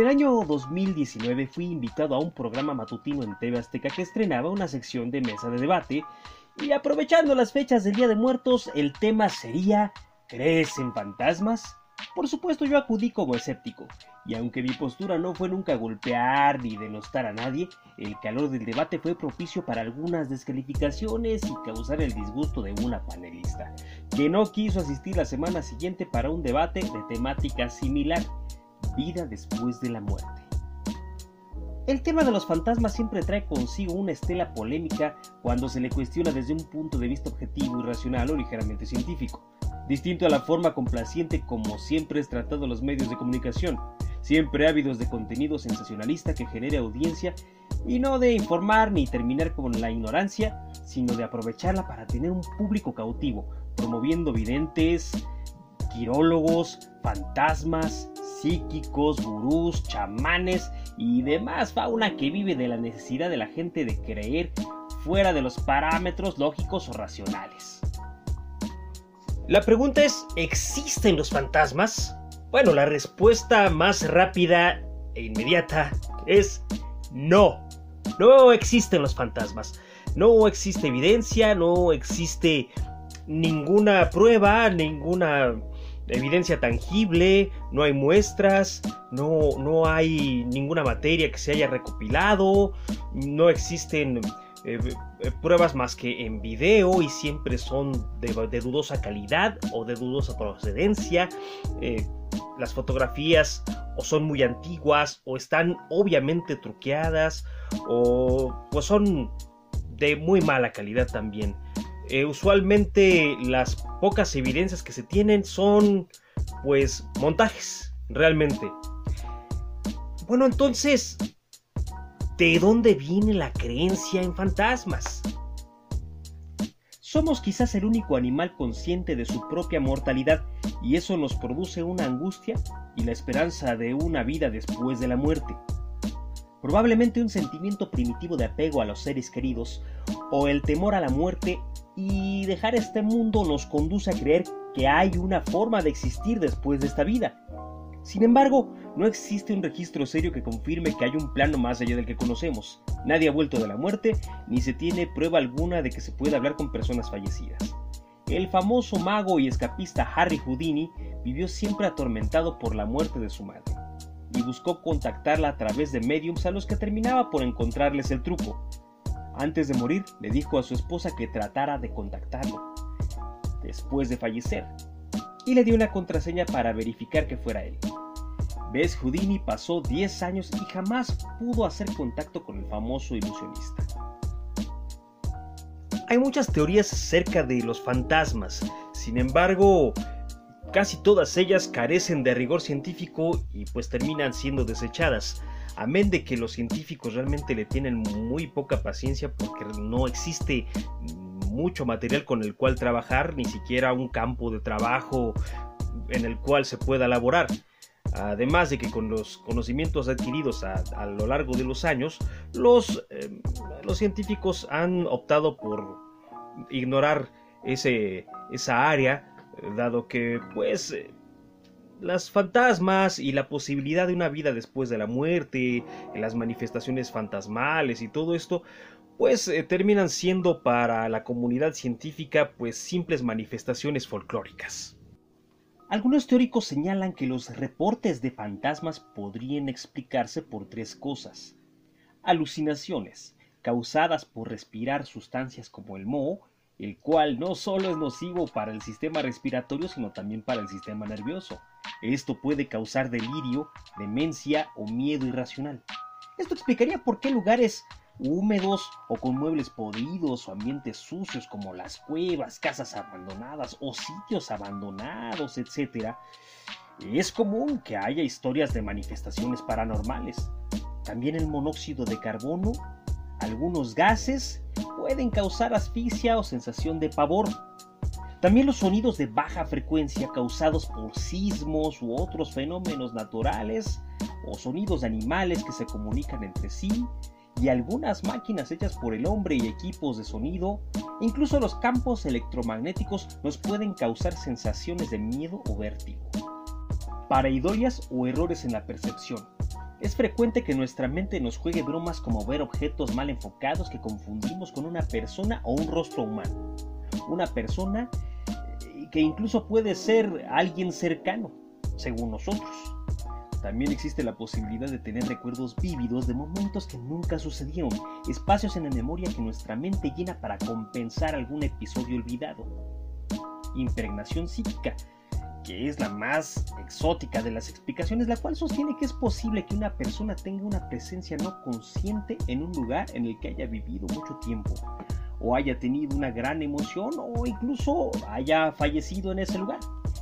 el año 2019 fui invitado a un programa matutino en TV Azteca que estrenaba una sección de mesa de debate. Y aprovechando las fechas del Día de Muertos el tema sería ¿Crees en fantasmas? Por supuesto yo acudí como escéptico, y aunque mi postura no fue nunca golpear ni denostar a nadie, el calor del debate fue propicio para algunas descalificaciones y causar el disgusto de una panelista, que no quiso asistir la semana siguiente para un debate de temática similar, vida después de la muerte. El tema de los fantasmas siempre trae consigo una estela polémica cuando se le cuestiona desde un punto de vista objetivo y racional o ligeramente científico distinto a la forma complaciente como siempre es tratado los medios de comunicación, siempre ávidos de contenido sensacionalista que genere audiencia y no de informar ni terminar con la ignorancia, sino de aprovecharla para tener un público cautivo, promoviendo videntes, quirólogos, fantasmas, psíquicos, gurús, chamanes y demás fauna que vive de la necesidad de la gente de creer fuera de los parámetros lógicos o racionales. La pregunta es, ¿existen los fantasmas? Bueno, la respuesta más rápida e inmediata es no. No existen los fantasmas. No existe evidencia, no existe ninguna prueba, ninguna evidencia tangible, no hay muestras, no, no hay ninguna materia que se haya recopilado, no existen eh, eh, pruebas más que en video y siempre son de, dudosa calidad o de dudosa procedencia. Eh, las fotografías o son muy antiguas o están obviamente truqueadas o pues son de muy mala calidad también. Usualmente las pocas evidencias que se tienen son pues montajes, realmente. Bueno, entonces, ¿De dónde viene la creencia en fantasmas? Somos quizás el único animal consciente de su propia mortalidad y eso nos produce una angustia y la esperanza de una vida después de la muerte. Probablemente un sentimiento primitivo de apego a los seres queridos o el temor a la muerte y dejar este mundo nos conduce a creer que hay una forma de existir después de esta vida. Sin embargo, no existe un registro serio que confirme que hay un plano más allá del que conocemos. Nadie ha vuelto de la muerte, ni se tiene prueba alguna de que se pueda hablar con personas fallecidas. El famoso mago y escapista Harry Houdini vivió siempre atormentado por la muerte de su madre, y buscó contactarla a través de mediums a los que terminaba por encontrarles el truco. Antes de morir, le dijo a su esposa que tratara de contactarlo, después de fallecer, y le dio una contraseña para verificar que fuera él. Ves, Houdini pasó 10 años y jamás pudo hacer contacto con el famoso ilusionista. Hay muchas teorías acerca de los fantasmas, sin embargo, casi todas ellas carecen de rigor científico y pues terminan siendo desechadas. Amén de que los científicos realmente le tienen muy poca paciencia porque no existe mucho material con el cual trabajar, ni siquiera un campo de trabajo en el cual se pueda elaborar. Además de que con los conocimientos adquiridos a, lo largo de los años, los, em, los, científicos han optado por ignorar ese, esa área, dado que pues las fantasmas y la posibilidad de una vida después de la muerte, las manifestaciones fantasmales y todo esto, pues eh, terminan siendo para la comunidad científica pues simples manifestaciones folclóricas. Algunos teóricos señalan que los reportes de fantasmas podrían explicarse por tres cosas. Alucinaciones, causadas por respirar sustancias como el moho, el cual no solo es nocivo para el sistema respiratorio, sino también para el sistema nervioso. Esto puede causar delirio, demencia o miedo irracional. Esto explicaría por qué lugares húmedos o con muebles podridos o ambientes sucios como las cuevas, casas abandonadas o sitios abandonados, etc., es común que haya historias de manifestaciones paranormales. También el monóxido de carbono, algunos gases pueden causar asfixia o sensación de pavor. También los sonidos de baja frecuencia causados por sismos u otros fenómenos naturales o sonidos de animales que se comunican entre sí y algunas máquinas hechas por el hombre y equipos de sonido, incluso los campos electromagnéticos nos pueden causar sensaciones de miedo o vértigo. Pareidolias o errores en la percepción. Es frecuente que nuestra mente nos juegue bromas como ver objetos mal enfocados que confundimos con una persona o un rostro humano. Una persona eh, que incluso puede ser alguien cercano, según nosotros. También existe la posibilidad de tener recuerdos vívidos de momentos que nunca sucedieron, espacios en la memoria que nuestra mente llena para compensar algún episodio olvidado. Impregnación psíquica que es la más exótica de las explicaciones, la cual sostiene que es posible que una persona tenga una presencia no consciente en un lugar en el que haya vivido mucho tiempo, o haya tenido una gran emoción, o incluso haya fallecido en ese lugar.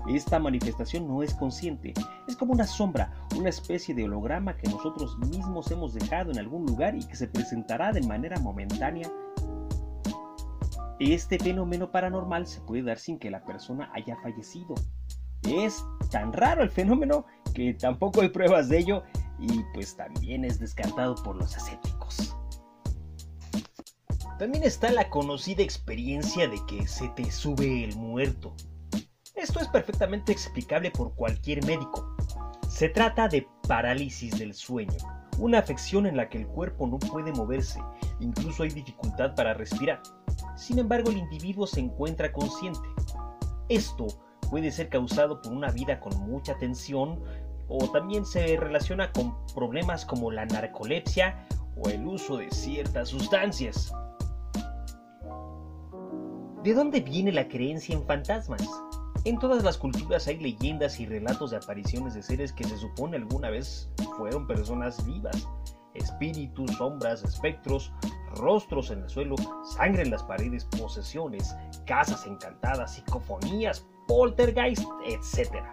Esta manifestación no es consciente, es como una sombra, una especie de holograma que nosotros mismos hemos dejado en algún lugar y que se presentará de manera momentánea. Este fenómeno paranormal se puede dar sin que la persona haya fallecido, es tan raro el fenómeno que tampoco hay pruebas de ello y pues también es descartado por los escépticos. También está la conocida experiencia de que se te sube el muerto. Esto es perfectamente explicable por cualquier médico. Se trata de parálisis del sueño, una afección en la que el cuerpo no puede moverse, incluso hay dificultad para respirar. Sin embargo, el individuo se encuentra consciente. Esto puede ser causado por una vida con mucha tensión o también se relaciona con problemas como la narcolepsia o el uso de ciertas sustancias. ¿De dónde viene la creencia en fantasmas? En todas las culturas hay leyendas y relatos de apariciones de seres que se supone alguna vez fueron personas vivas. Espíritus, sombras, espectros, rostros en el suelo, sangre en las paredes, posesiones, casas encantadas, psicofonías, poltergeist, etc.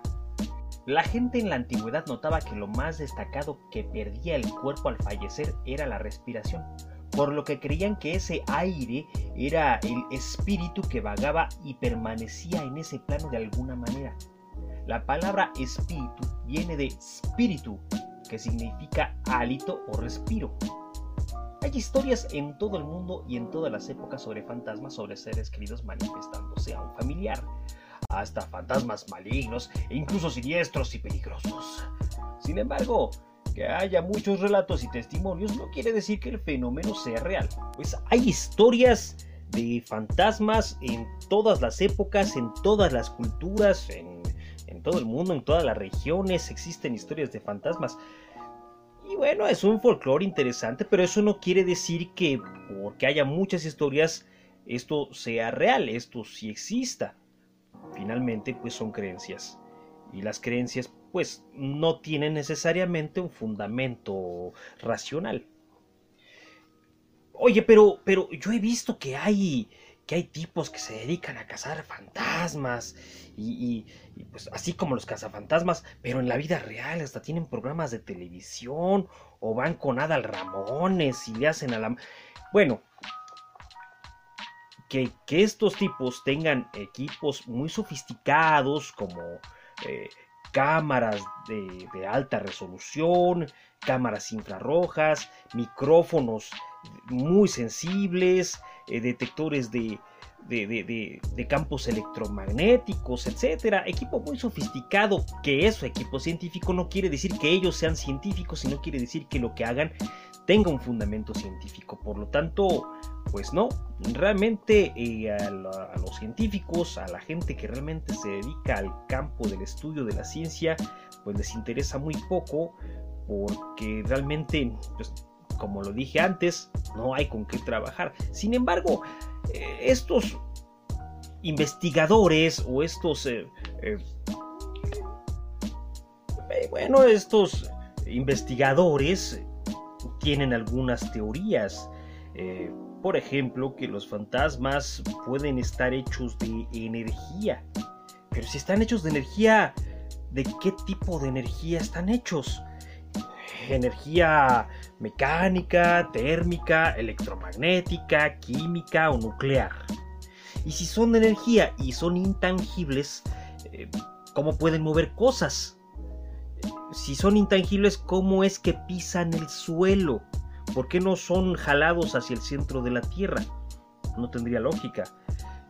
La gente en la antigüedad notaba que lo más destacado que perdía el cuerpo al fallecer era la respiración, por lo que creían que ese aire era el espíritu que vagaba y permanecía en ese plano de alguna manera. La palabra espíritu viene de espíritu, que significa hálito o respiro. Hay historias en todo el mundo y en todas las épocas sobre fantasmas, sobre seres queridos manifestándose a un familiar hasta fantasmas malignos e incluso siniestros y peligrosos. Sin embargo, que haya muchos relatos y testimonios no quiere decir que el fenómeno sea real, pues hay historias de fantasmas en todas las épocas, en todas las culturas, en, todo el mundo, en todas las regiones existen historias de fantasmas. Y bueno, es un folclore interesante, pero eso no quiere decir que porque haya muchas historias esto sea real, esto sí exista. Finalmente pues son creencias. Y las creencias pues no tienen necesariamente un fundamento racional. Oye, pero, pero yo he visto que hay, que hay tipos que se dedican a cazar fantasmas y, pues así como los cazafantasmas, pero en la vida real hasta tienen programas de televisión o van con Adal Ramones y le hacen a la... Bueno, que, estos tipos tengan equipos muy sofisticados como eh, cámaras de, alta resolución, cámaras infrarrojas, micrófonos muy sensibles, eh, detectores de, de, campos electromagnéticos, etcétera. Equipo muy sofisticado, que eso, equipo científico, no quiere decir que ellos sean científicos, sino quiere decir que lo que hagan tenga un fundamento científico. Por lo tanto, pues no, realmente eh, a, los científicos, a la gente que realmente se dedica al campo del estudio de la ciencia, pues les interesa muy poco porque realmente, pues, como lo dije antes, no hay con qué trabajar. Sin embargo, eh, estos investigadores o estos, eh, bueno, estos investigadores tienen algunas teorías. Eh, por ejemplo, que los fantasmas pueden estar hechos de energía. Pero si están hechos de energía, ¿de qué tipo de energía están hechos? Energía mecánica, térmica, electromagnética, química o nuclear. Y si son de energía y son intangibles, eh, ¿cómo pueden mover cosas? si son intangibles, ¿cómo es que pisan el suelo? ¿Por qué no son jalados hacia el centro de la Tierra? No tendría lógica.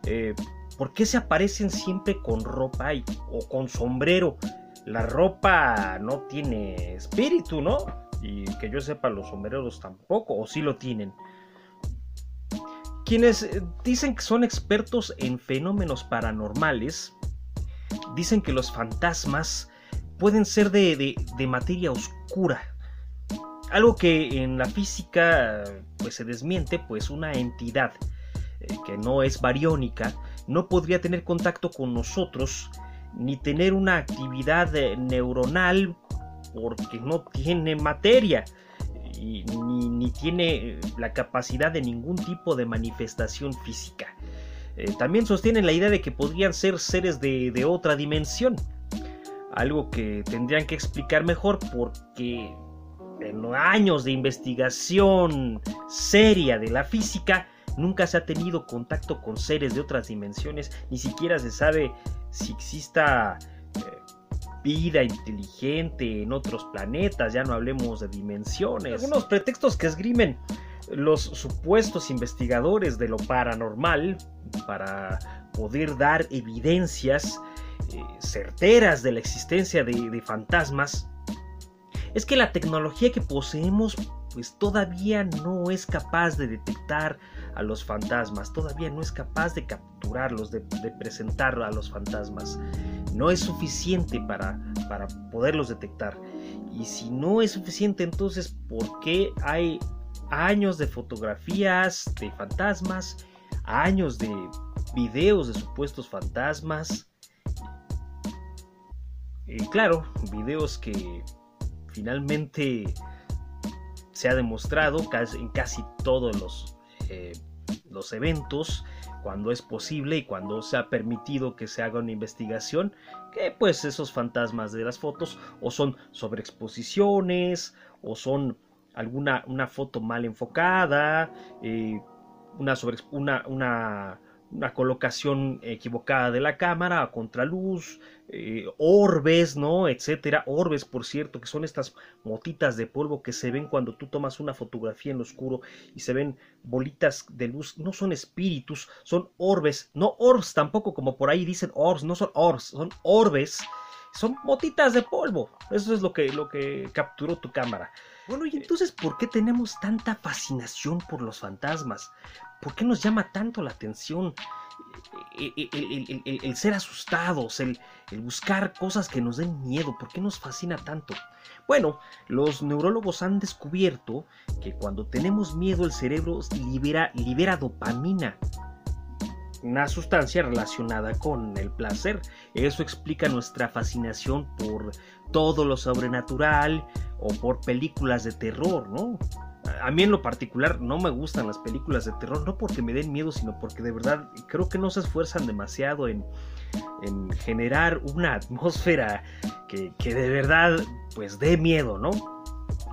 Eh, ¿Por qué se aparecen siempre con ropa o con sombrero? La ropa no tiene espíritu, ¿no? Y que yo sepa, los sombreros tampoco, o sí lo tienen. Quienes eh, dicen que son expertos en fenómenos paranormales, dicen que los fantasmas pueden ser de, materia oscura. Algo que en la física pues se desmiente, pues una entidad eh, que no es bariónica no podría tener contacto con nosotros ni tener una actividad eh, neuronal porque no tiene materia y, ni, tiene la capacidad de ningún tipo de manifestación física. Eh, también sostienen la idea de que podrían ser seres de, otra dimensión, algo que tendrían que explicar mejor porque en años de investigación seria de la física nunca se ha tenido contacto con seres de otras dimensiones, ni siquiera se sabe si exista eh, vida inteligente en otros planetas, ya no hablemos de dimensiones. Algunos pretextos que esgrimen los supuestos investigadores de lo paranormal para poder dar evidencias eh, certeras de la existencia de, fantasmas es que la tecnología que poseemos pues todavía no es capaz de detectar a los fantasmas, todavía no es capaz de capturarlos, de, de presentar a los fantasmas. No es suficiente para, para poderlos detectar. Y si no es suficiente, entonces, ¿por qué hay años de fotografías de fantasmas, años de videos de supuestos fantasmas. Y claro, videos que finalmente se ha demostrado en casi todos los, eh, los eventos cuando es posible y cuando se ha permitido que se haga una investigación, que pues esos fantasmas de las fotos o son sobreexposiciones o son alguna una foto mal enfocada, eh, una, sobre, una, una, una, colocación equivocada de la cámara a contraluz, eh, orbes, ¿no? Etcétera. Orbes, por cierto, que son estas motitas de polvo que se ven cuando tú tomas una fotografía en lo oscuro y se ven bolitas de luz. No son espíritus, son orbes. No orbs tampoco, como por ahí dicen orbs, no son orbs, son orbes. Son motitas de polvo. Eso es lo que, lo que capturó tu cámara. Bueno, y entonces, ¿por qué tenemos tanta fascinación por los fantasmas? ¿Por qué nos llama tanto la atención el, ser asustados, el, buscar cosas que nos den miedo? ¿Por qué nos fascina tanto? Bueno, los neurólogos han descubierto que cuando tenemos miedo el cerebro libera, libera dopamina, una sustancia relacionada con el placer. Eso explica nuestra fascinación por todo lo sobrenatural o por películas de terror, ¿no? A mí en lo particular no me gustan las películas de terror, no porque me den miedo, sino porque de verdad creo que no se esfuerzan demasiado en, generar una atmósfera que, de verdad pues dé miedo, ¿no?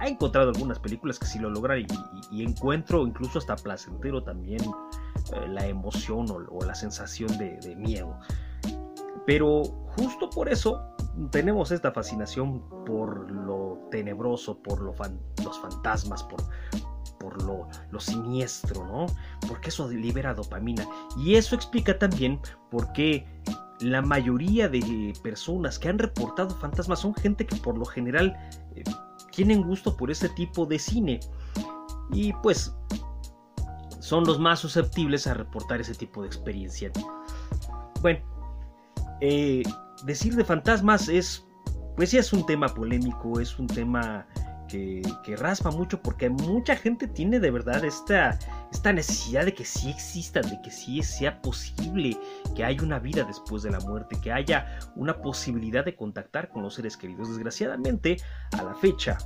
He encontrado algunas películas que sí lo logran y, encuentro incluso hasta placentero también eh, la emoción o, la sensación de miedo. Pero justo por eso tenemos esta fascinación por lo tenebroso, por los fantasmas, por, por lo, siniestro, ¿no? Porque eso libera dopamina. Y eso explica también por qué la mayoría de personas que han reportado fantasmas son gente que por lo general eh, tienen gusto por ese tipo de cine. Y pues son los más susceptibles a reportar ese tipo de experiencia. Bueno, eh, decir de fantasmas es, pues sí es un tema polémico, es un tema que, raspa mucho porque mucha gente tiene de verdad esta, esta necesidad de que sí existan, de que sí sea posible que haya una vida después de la muerte, que haya una posibilidad de contactar con los seres queridos. Desgraciadamente, a la fecha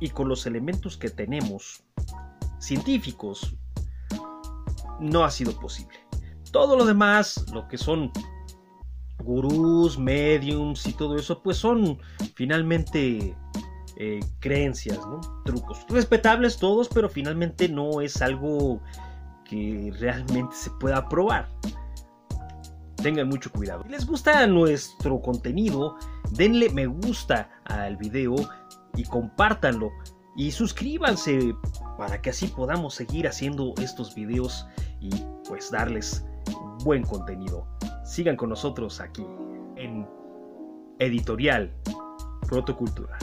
y con los elementos que tenemos científicos, no ha sido posible. Todo lo demás, lo que son gurús, mediums y todo eso, pues son finalmente eh, creencias. Trucos. Respetables todos, pero finalmente no es algo que realmente se pueda probar. Tengan mucho cuidado. Si les gusta nuestro contenido, denle me gusta al video y compártanlo. Y suscríbanse para que así podamos seguir haciendo estos videos y pues darles buen contenido. Sigan con nosotros aquí en Editorial Protocultura.